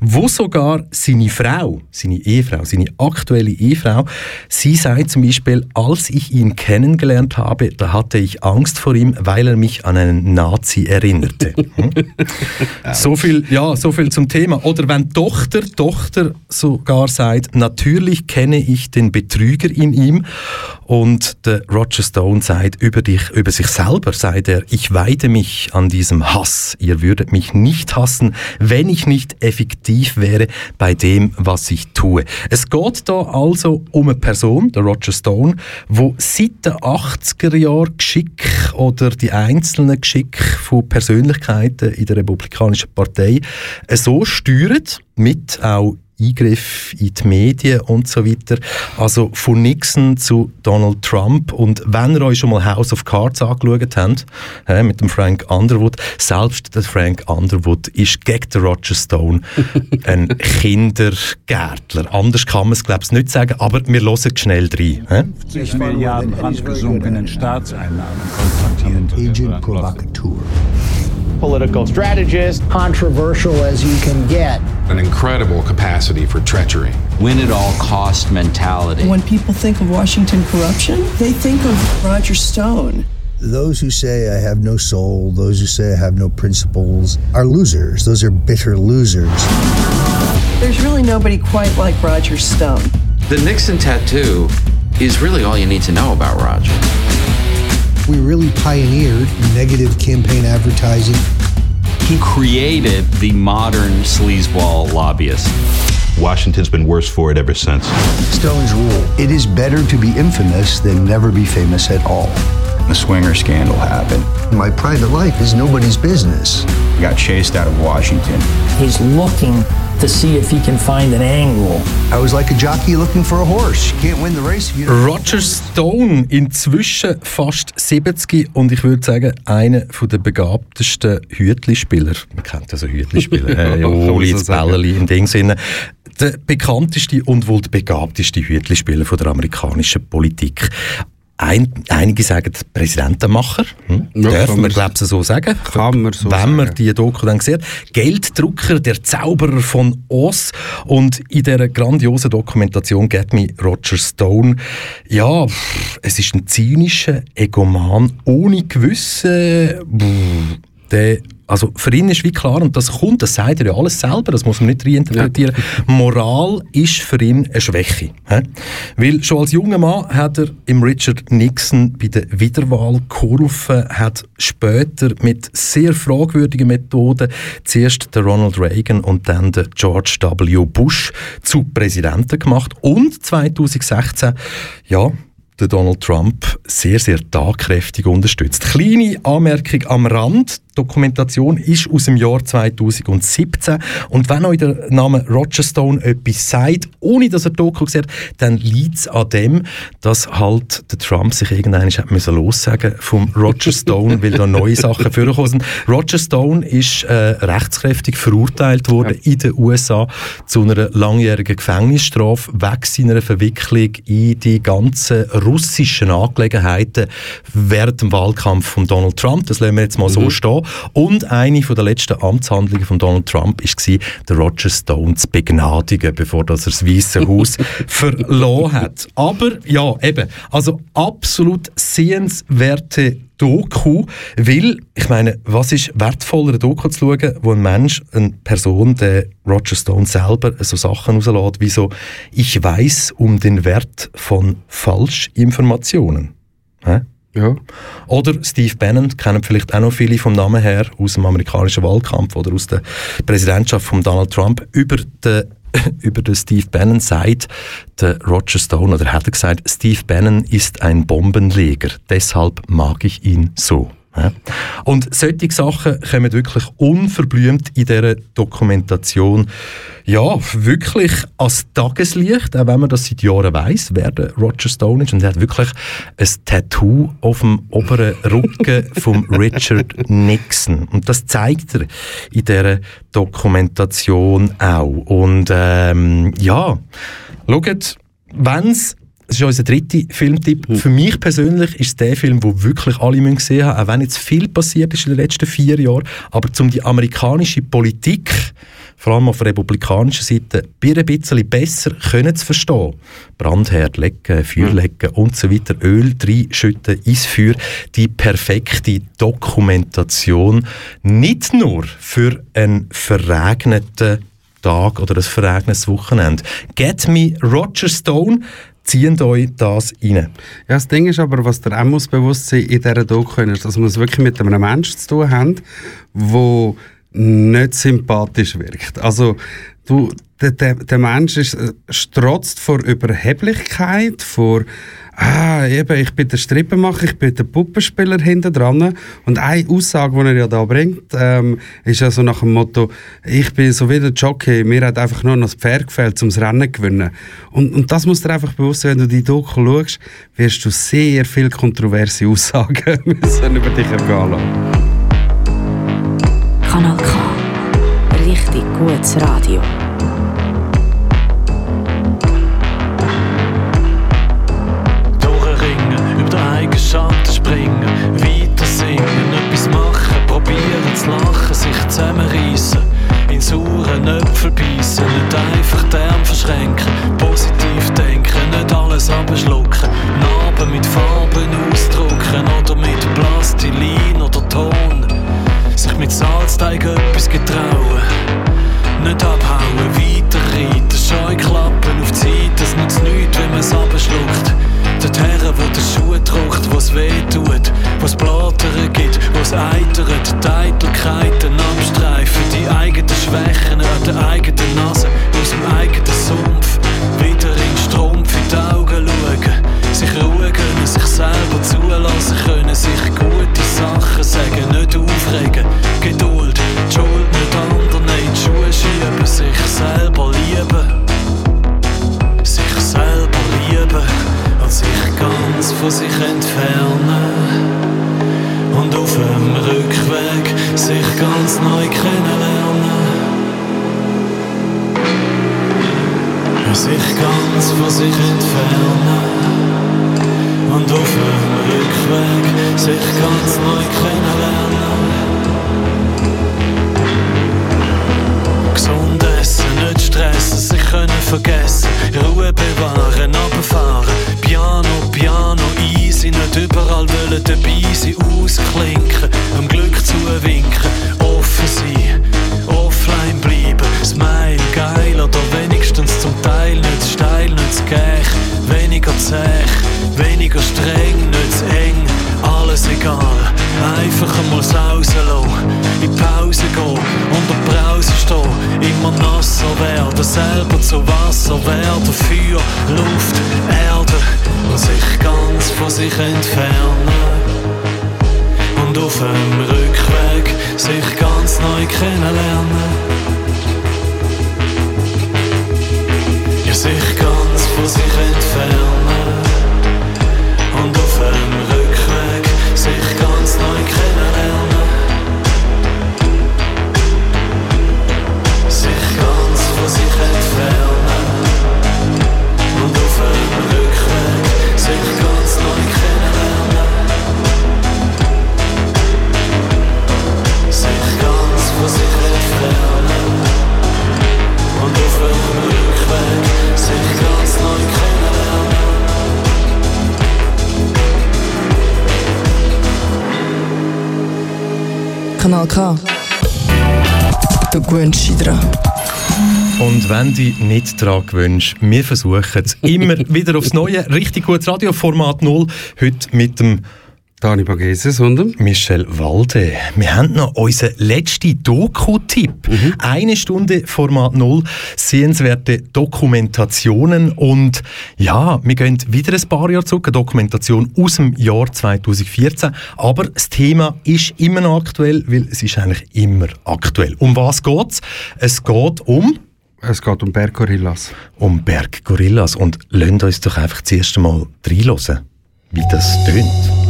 wo sogar seine Frau, seine Ehefrau, seine aktuelle Ehefrau, sie sagt zum Beispiel, als ich ihn kennengelernt habe, da hatte ich Angst vor ihm, weil er mich an einen Nazi erinnerte. Hm? [laughs] so viel, ja, so viel zum Thema. Oder wenn Tochter, Tochter sogar sagt, natürlich kenne ich den Betrüger in ihm. Und der Roger Stone sagt über dich, über sich selber, sagt er, ich weide mich an diesem Hass. Ihr würdet mich nicht hassen, wenn ich nicht effektiv wäre bei dem, was ich tue. Es geht da also um eine Person, der Roger Stone, wo seit den 80er Jahren Geschick oder die einzelnen Geschick von Persönlichkeiten in der Republikanischen Partei so steuert, mit auch Eingriff in die Medien und so weiter. Also von Nixon zu Donald Trump. Und wenn ihr euch schon mal House of Cards angeschaut habt, äh, mit dem Frank Underwood, selbst der Frank Underwood ist gegen den Roger Stone [laughs] ein Kindergärtler. Anders kann man es, glaube ich, nicht sagen, aber wir hören schnell rein. Äh? 50 Milliarden angesunkenen Staatseinnahmen konfrontierend. Agent Provocateur. Political strategist, controversial as you can get. An incredible capacity for treachery. Win at all cost mentality. When people think of Washington corruption, they think of Roger Stone. Those who say I have no soul, those who say I have no principles, are losers. Those are bitter losers. There's really nobody quite like Roger Stone. The Nixon tattoo is really all you need to know about Roger. We really pioneered negative campaign advertising. He created the modern sleazeball lobbyist. Washington's been worse for it ever since. Stone's rule it is better to be infamous than never be famous at all. The swinger scandal happened. My private life is nobody's business. I got chased out of Washington. He's looking to see if he can find an angle. I was like a jockey looking for a horse. You can't win the race if you don't Roger Stone, inzwischen fast 70 und ich würde sagen, einer der begabtesten Hütlispieler. Man kennt also Hütlispieler. äh, Oli, jetzt Bellerli im Ding Sinne. Der bekannteste und wohl der begabteste Hütlispieler der amerikanischen Politik. Ein, einige sagen Präsidentenmacher. Hm? Ja, Dürfen wir, man- glaube ich, so sagen. Kann man so Wenn man die Doku dann sieht. Gelddrucker, der Zauberer von Oz. Und in dieser grandiosen Dokumentation Get Me Roger Stone, ja, es ist ein zynischer Egoman ohne Gewissen. Der also für ihn ist wie klar, und das kommt, das sagt er ja alles selber, das muss man nicht reinterpretieren, ja. Moral ist für ihn eine Schwäche. He? Weil schon als junger Mann hat er im Richard Nixon bei der Wiederwahl geholfen, hat später mit sehr fragwürdigen Methoden zuerst der Ronald Reagan und dann der George W. Bush zu Präsidenten gemacht und 2016, ja, der Donald Trump sehr, sehr tatkräftig unterstützt. Kleine Anmerkung am Rand. Dokumentation ist aus dem Jahr 2017 und wenn euch der Name Roger Stone etwas sagt, ohne dass er Doku sieht, dann liegt es an dem, dass halt der Trump sich irgendwann hat müssen lossagen vom Roger Stone, weil da neue [laughs] Sachen vorgekommen sind. Roger Stone ist äh, rechtskräftig verurteilt worden ja. in den USA zu einer langjährigen Gefängnisstrafe wegen seiner Verwicklung in die ganzen russischen Angelegenheiten während dem Wahlkampf von Donald Trump. Das lassen wir jetzt mal mhm. so stehen. Und eine von der letzten Amtshandlungen von Donald Trump war, der Roger Stone zu begnadigen, bevor er das Weiße Haus [laughs] verloren hat. Aber ja, eben, also absolut sehenswerte Doku, weil, ich meine, was ist wertvoller, eine Doku zu schauen, wo ein Mensch, eine Person, der Roger Stone selber so Sachen rauslässt, wie so, ich weiß um den Wert von Falschinformationen. Hä? Ja. Oder Steve Bannon, kennen vielleicht auch noch viele vom Namen her aus dem amerikanischen Wahlkampf oder aus der Präsidentschaft von Donald Trump über den [laughs] über den Steve Bannon sagt der Roger Stone, oder hat er gesagt, Steve Bannon ist ein Bombenleger, deshalb mag ich ihn so. Und solche Sachen kommen wirklich unverblümt in dieser Dokumentation ja, wirklich als Tageslicht, auch wenn man das seit Jahren weiß, wer der Roger Stone ist. Und er hat wirklich ein Tattoo auf dem oberen Rücken [laughs] von Richard Nixon. Und das zeigt er in dieser Dokumentation auch. Und ähm, ja, schaut, wenn es das ist unser dritter Filmtipp. Mhm. Für mich persönlich ist es der Film, wo wirklich alle gesehen haben, auch wenn jetzt viel passiert ist in den letzten vier Jahren. Aber um die amerikanische Politik, vor allem auf republikanischer Seite, ein bisschen besser können zu verstehen. Brandherd legen, Feuer legen und so weiter, Öl reinschütten ins Feuer. Die perfekte Dokumentation, nicht nur für einen verregneten Tag oder ein verregnetes Wochenende. Get Me Roger Stone, zieht euch das rein. Ja, das Ding ist aber, was der auch muss bewusst sein in dieser Doku ist, dass wir es wirklich mit einem Menschen zu tun haben, der nicht sympathisch wirkt. Also, du, der, der, der Mensch ist, äh, strotzt vor Überheblichkeit, vor ah, eben, ich bin der Strippenmacher, ich bin der Puppenspieler hinter dran. Und eine Aussage, die er ja da bringt, ähm, ist ja so nach dem Motto, ich bin so wie der Jockey, mir hat einfach nur noch das Pferd gefällt, um das Rennen zu gewinnen. Und, und das muss dir einfach bewusst sein, wenn du die Doku schaust, wirst du sehr viele kontroverse Aussagen [laughs] müssen über dich ergehen lassen. Kanal K. Richtig gutes Radio. Tut, wo es Blattern gibt, wo es eitert, die Eitelkeiten mega streng, nicht eng, alles egal. Einfach einmal sausen in Pause gehen, unter Brause stehen, immer nasser werden, selber zu Wasser werden, Feuer, Luft, Erde und sich ganz von sich entfernen. Und auf dem Rückweg sich ganz neu kennenlernen. Ja, sich ganz von sich entfernen. Kanal K. Du gewöhnst dich dran. Und wenn du dich nicht daran gewöhnst, wir versuchen es immer [laughs] wieder aufs Neue. Richtig gutes Radioformat 0. Heute mit dem Dani Bageses und Michel Walde. Wir haben noch unseren letzten Doku-Tipp. Eine Stunde Format 0, sehenswerte Dokumentationen und ja, wir gehen wieder ein paar Jahre zurück, eine Dokumentation aus dem Jahr 2014, aber das Thema ist immer noch aktuell, weil es ist eigentlich immer aktuell. Um was geht's? Es geht um es geht um Berggorillas. Um Berggorillas und lasst uns doch einfach das erste Mal reinhören, wie das tönt.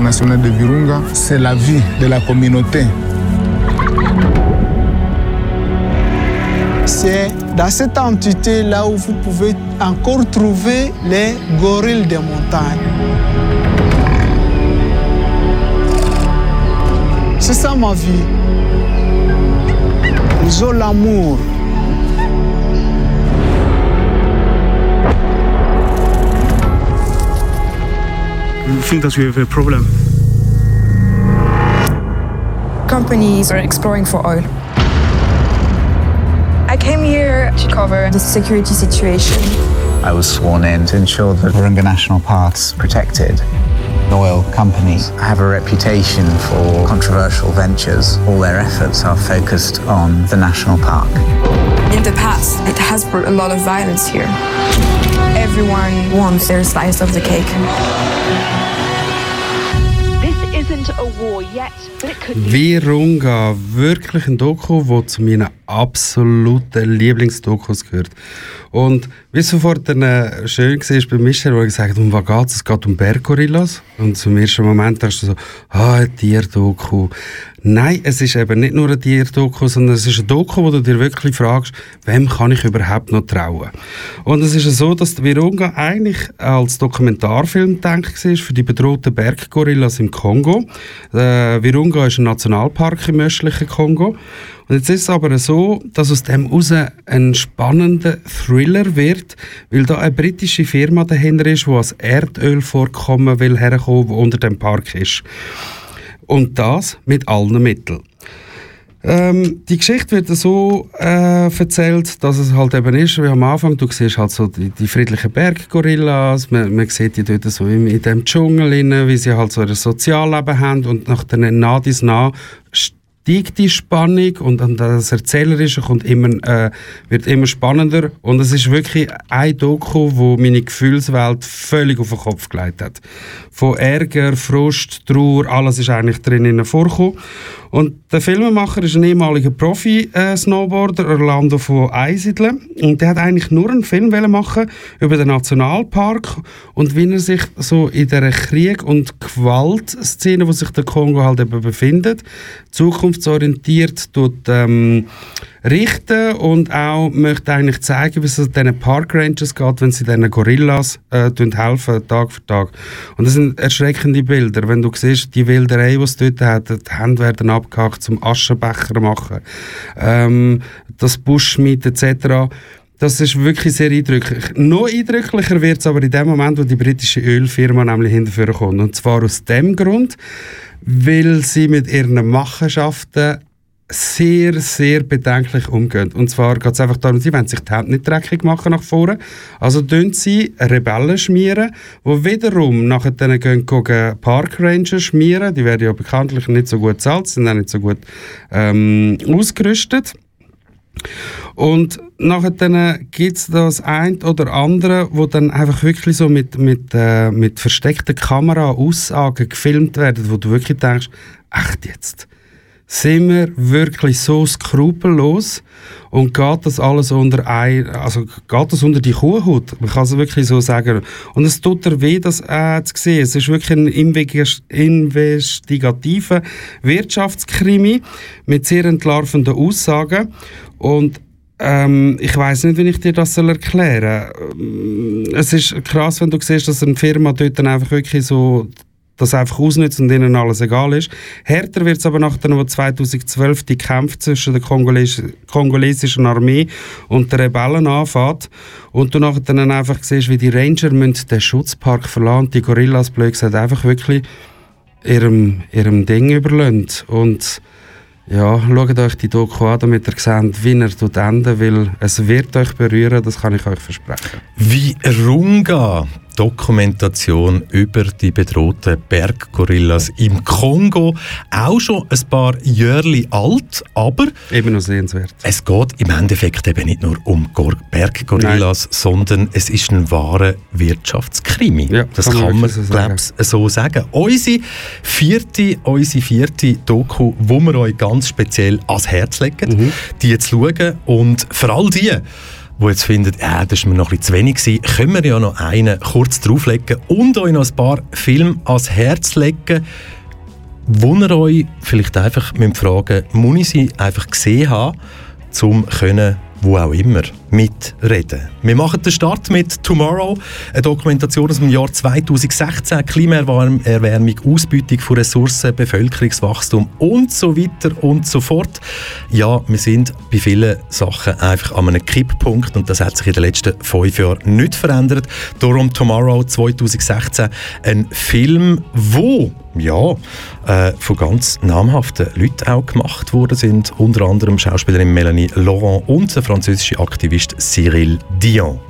National de Virunga, c'est la vie de la communauté. C'est dans cette entité là où vous pouvez encore trouver les gorilles des montagnes. C'est ça ma vie. Ils ont l'amour. Think that we have a problem. Companies are exploring for oil. I came here to cover the security situation. I was sworn in to ensure that Virunga National Park's protected. Oil companies have a reputation for controversial ventures. All their efforts are focused on the national park. In the past, it has brought a lot of violence here. Everyone wants their slice of the cake. Virunga, wirklich ein Doku, das zu meinen absoluten Lieblingsdokus gehört. Und wie es sofort dann, äh, schön war bei Michel, wo er gesagt um was geht es? Es geht um Berggorillas. Und zum ersten Moment hast du so, ah, ein Tierdoku. Nein, es ist eben nicht nur ein Tierdoku, sondern es ist ein Doku, wo du dir wirklich fragst, wem kann ich überhaupt noch trauen? Und es ist so, dass die Virunga eigentlich als Dokumentarfilm gedacht war für die bedrohten Berggorillas im Kongo. Äh, Virunga ist ein Nationalpark im östlichen Kongo. Und jetzt ist es aber so, dass aus dem heraus ein spannender Thriller wird, weil da eine britische Firma dahinter ist, die als Erdölvorkommen will herkommen, wo unter dem Park ist. Und das mit allen Mitteln. Ähm, die Geschichte wird so äh, erzählt, dass es halt eben ist, wie am Anfang, du siehst halt so die, die friedlichen Berggorillas, man, man sieht die dort so in, in dem Dschungel, rein, wie sie halt so ein Sozialleben haben und nach den nah dies nah steigt die Spannung und dann das Erzählerische kommt immer, äh, wird immer spannender und es ist wirklich ein Doku, wo meine Gefühlswelt völlig auf den Kopf gelegt hat. Von Ärger, Frust, Trauer, alles ist eigentlich drinnen vorgekommen. Und der Filmemacher ist ein ehemaliger Profi-Snowboarder, Orlando von Eisidle. Und der hat eigentlich nur einen Film machen über den Nationalpark und wie er sich so in der Krieg- und Gewaltszene, wo sich der Kongo halt eben befindet, zukunftsorientiert tut, ähm, richten und auch möchte eigentlich zeigen, wie es diesen Park Rangers geht, wenn sie diesen Gorillas äh, helfen, Tag für Tag. Und das sind erschreckende Bilder. Wenn du siehst, die Wilderei, die es dort hat, die Hände werden abgehackt zum Aschenbecher machen, ähm, das Buschmeat etc., das ist wirklich sehr eindrücklich. Noch eindrücklicher wird es aber in dem Moment, wo die britische Ölfirma nämlich hinterführen kommt. Und zwar aus dem Grund, weil sie mit ihren Machenschaften sehr, sehr bedenklich umgehen. Und zwar geht es einfach darum, sie wollen sich die Hände nicht dreckig machen nach vorne. Also tun sie Rebellen schmieren, die wiederum nachher dann gehen, gehen Park Ranger schmieren. Die werden ja bekanntlich nicht so gut bezahlt, sind auch nicht so gut ähm, ausgerüstet. Und nachher dann gibt es das ein oder andere, wo dann einfach wirklich so mit, mit, äh, mit versteckter Kamera Aussagen gefilmt werden, wo du wirklich denkst, echt jetzt? Sind wir wirklich so skrupellos und geht das alles unter ein, also geht das unter die Kuhhaut? Man kann es wirklich so sagen. Und es tut dir weh, das äh, zu sehen. Es ist wirklich ein investigativer Wirtschaftskrimi mit sehr entlarvenden Aussagen und ähm, ich weiß nicht, wie ich dir das erklären soll. Es ist krass, wenn du siehst, dass eine Firma dort dann einfach wirklich so das einfach ausnutzt und ihnen alles egal ist. Härter wird es aber nachdem, wo 2012 die Kämpfe zwischen der Kongoles kongolesischen Armee und den Rebellen anfängt und du nachher dann einfach siehst, wie die Ranger müssen den Schutzpark verlassen die Gorillas, blöd gesagt, einfach wirklich ihrem, ihrem Ding überlassen. Und ja, schaut euch die Doku an, damit ihr seht, wie er tut enden, weil es wird euch berühren, das kann ich euch versprechen. Wie Runga Dokumentation über die bedrohten Berggorillas im Kongo. Auch schon ein paar Jahre alt, aber eben noch sehenswert. Es geht im Endeffekt eben nicht nur um Berggorillas, Nein. sondern es ist ein wahrer Wirtschaftskrimi. Ja, das kann, kann man, so sagen. so sagen. Unsere vierte, unsere vierte Doku, wo wir euch ganz speziell ans Herz legen, mhm. die zu schauen und vor allem die, die jetzt finden, äh, das war mir noch bisschen zu wenig gewesen, können wir ja noch einen kurz drauflegen und euch noch ein paar Filme ans Herz legen, wo ihr euch vielleicht einfach mit fragen, muss ich sie einfach gesehen haben, um können wo auch immer, mitreden. Wir machen den Start mit Tomorrow, eine Dokumentation aus dem Jahr 2016, Klimaerwärmung, Ausbeutung von Ressourcen, Bevölkerungswachstum und so weiter und so fort. Ja, wir sind bei vielen Sachen einfach an einem Kipppunkt und das hat sich in den letzten fünf Jahren nicht verändert. Darum Tomorrow 2016, ein Film, wo ja, äh, von ganz namhaften Leuten auch gemacht worden sind, unter anderem Schauspielerin Melanie Laurent und der französische Aktivist Cyril Dion.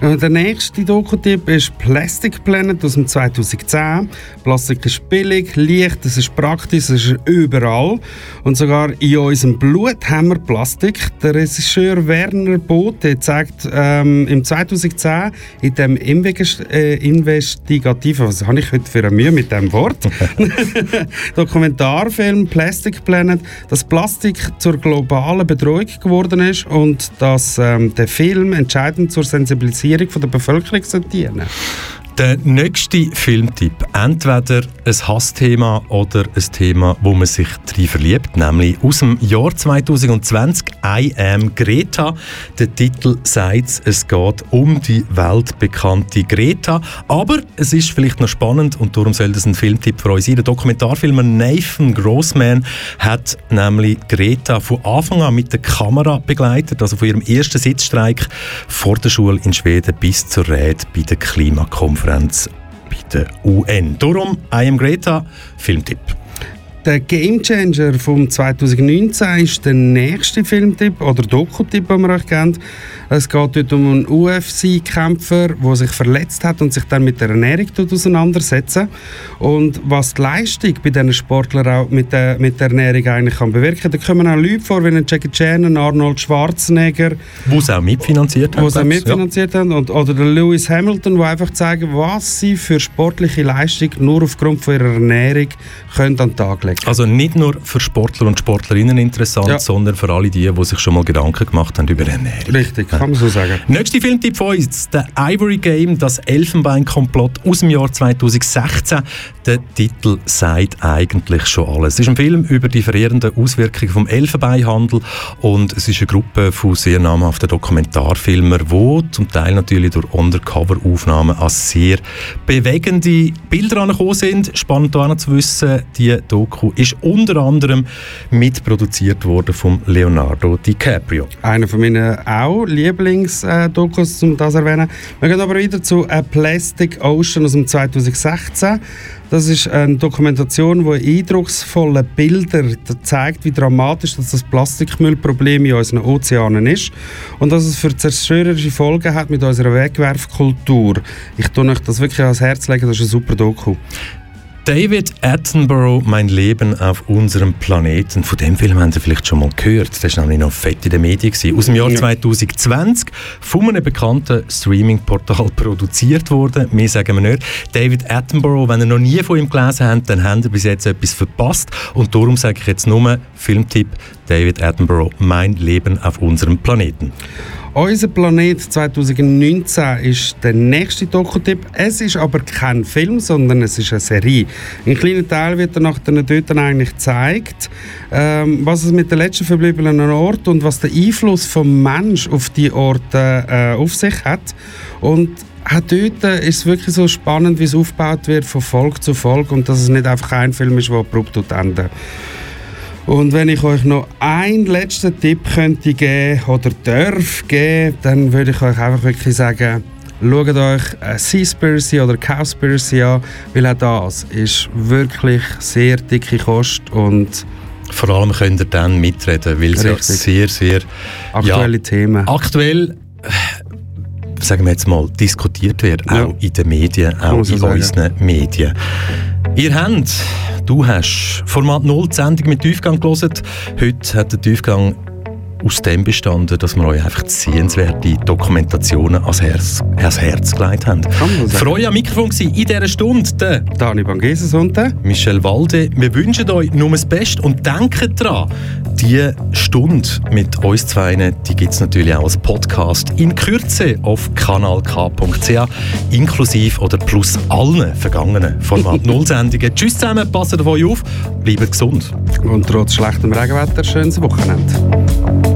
Äh, der nächste Doku-Tipp ist Plastic Planet aus dem 2010. Plastik ist billig, leicht, es ist praktisch, es ist überall. Und sogar in unserem Blut haben wir Plastik. Der Regisseur Werner Bote zeigt ähm, im 2010 in dem äh, investigativen, was habe ich heute für eine Mühe mit dem Wort, [laughs] [laughs] Dokumentarfilm Plastic Planet, dass Plastik zur globalen Bedrohung geworden ist und dass ähm, der Film entscheidend zur Sensibilisierung Sensibilisierung der Bevölkerung dienen der nächste Filmtipp. Entweder ein Hassthema oder ein Thema, wo man sich drin verliebt, nämlich aus dem Jahr 2020 I Am Greta. Der Titel sagt, es geht um die weltbekannte Greta. Aber es ist vielleicht noch spannend und darum soll das ein Filmtipp für uns sein. Der Dokumentarfilmer Nathan Grossman hat nämlich Greta von Anfang an mit der Kamera begleitet, also von ihrem ersten Sitzstreik vor der Schule in Schweden bis zur Rede bei der Klimakonferenz. Konferenz bei der UN. Darum, I am Greta, Filmtipp. Der Gamechanger vom 2019 ist der nächste Filmtipp oder Doku-Tipp, den wir euch kennt. Es geht dort um einen UFC-Kämpfer, der sich verletzt hat und sich dann mit der Ernährung auseinandersetzt. Und was die Leistung bei diesen Sportlern auch mit der, mit der Ernährung eigentlich kann bewirken. Da kommen auch Leute vor, wie Jackie Chan, Arnold Schwarzenegger. Wo sie auch mitfinanziert haben. Sie auch mitfinanziert ja. haben. Und, oder der Lewis Hamilton, die einfach zeigen, was sie für sportliche Leistung nur aufgrund von ihrer Ernährung können an den Tag legen Also nicht nur für Sportler und Sportlerinnen interessant, ja. sondern für alle die, die sich schon mal Gedanken gemacht haben über Ernährung. Richtig kann man so sagen. Nächster Filmtipp von uns, «The Ivory Game», das Elfenbeinkomplott aus dem Jahr 2016. Der Titel sagt eigentlich schon alles. Es ist ein Film über die verheerenden Auswirkungen vom Elfenbeinhandel und es ist eine Gruppe von sehr namhaften Dokumentarfilmern, die zum Teil natürlich durch Undercover-Aufnahmen als sehr bewegende Bilder angekommen sind. Spannend auch noch zu wissen, die Doku Doku ist unter anderem mitproduziert worden von Leonardo DiCaprio. Einer von meinen auch Lieblingsdokus, um das zu erwähnen. Wir gehen aber wieder zu A Plastic Ocean aus dem 2016. Das ist eine Dokumentation, die eindrucksvolle Bilder zeigt, wie dramatisch das Plastikmüllproblem in unseren Ozeanen ist und dass es für zerstörerische Folgen hat mit unserer Wegwerfkultur. Ich tue euch das wirklich ans Herz legen, das ist ein super Doku. David Attenborough, Mein Leben auf unserem Planeten. Von dem Film haben Sie vielleicht schon mal gehört. Das war nämlich noch fett in den Medien. Aus dem Jahr 2020 von einem bekannten Streaming-Portal [laughs] produziert worden. Mehr sagen wir nicht. David Attenborough, wenn ihr noch nie von ihm gelesen habt, dann habt ihr bis jetzt etwas verpasst. Und darum sage ich jetzt nur Filmtipp David Attenborough, Mein Leben auf unserem Planeten. Unser Planet 2019 ist der nächste Doku-Tipp. Es ist aber kein Film, sondern es ist eine Serie. Ein kleiner Teil wird nach den dort eigentlich gezeigt, ähm, was es mit den letzten verbliebenen Orten und was der Einfluss vom Mensch auf die Orte äh, auf sich hat. Und auch dort ist es wirklich so spannend, wie es aufgebaut wird von Folge zu Folge und dass es nicht einfach ein Film ist, der abrupt endet. Und wenn ich euch noch einen letzten Tipp könnte geben oder darf geben, dann würde ich euch einfach wirklich sagen, schaut euch Seaspiracy oder Cowspiracy an, weil auch das ist wirklich sehr dicke Kost und vor allem könnt ihr dann mitreden, weil es ja sehr, sehr aktuelle ja, Themen. Aktuell äh, sagen wir jetzt mal, diskutiert wird, ja. auch in den Medien, auch in sagen. unseren Medien. Ihr habt Du hast Format 0 die Sendung mit Tiefgang gelesen. Heute hat der Tiefgang aus dem bestanden, dass wir euch einfach sehenswerte Dokumentationen ans Herz, ans Herz gelegt haben. Für euch am Mikrofon war in dieser Stunde der Dani Bangeses und der Michel Walde. Wir wünschen euch nur das Beste und denkt daran, die Stunde mit uns zwei, die gibt es natürlich auch als Podcast in Kürze auf kanalk.ch, inklusive oder plus allen vergangenen Format 0 Sendungen. [laughs] Tschüss zusammen, passt auf euch auf, bleibt gesund. Und trotz schlechtem Regenwetter, schönes Wochenende.